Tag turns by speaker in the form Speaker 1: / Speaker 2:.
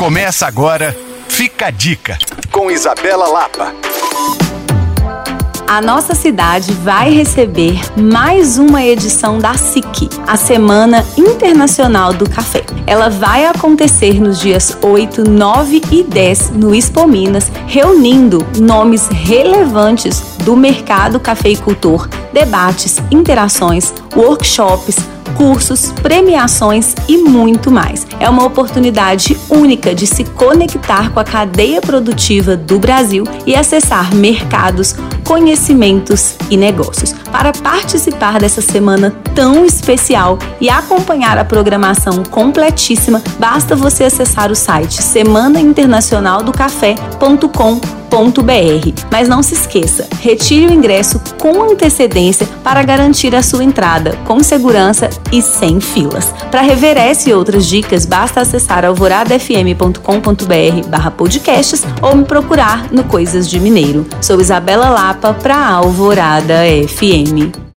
Speaker 1: Começa agora, fica a dica, com Isabela Lapa.
Speaker 2: A nossa cidade vai receber mais uma edição da SIC, a Semana Internacional do Café. Ela vai acontecer nos dias 8, 9 e 10 no Expo Minas, reunindo nomes relevantes do mercado cafeicultor, debates, interações, workshops, cursos, premiações e muito mais. É uma oportunidade única de se conectar com a cadeia produtiva do Brasil e acessar mercados, conhecimentos e negócios. Para participar dessa semana tão especial e acompanhar a programação completíssima, basta você acessar o site semanainternacionaldocafé.com mas não se esqueça, retire o ingresso com antecedência para garantir a sua entrada com segurança e sem filas. Para rever essa e outras dicas, basta acessar alvoradafm.com.br/podcasts ou me procurar no Coisas de Mineiro. Sou Isabela Lapa para Alvorada FM.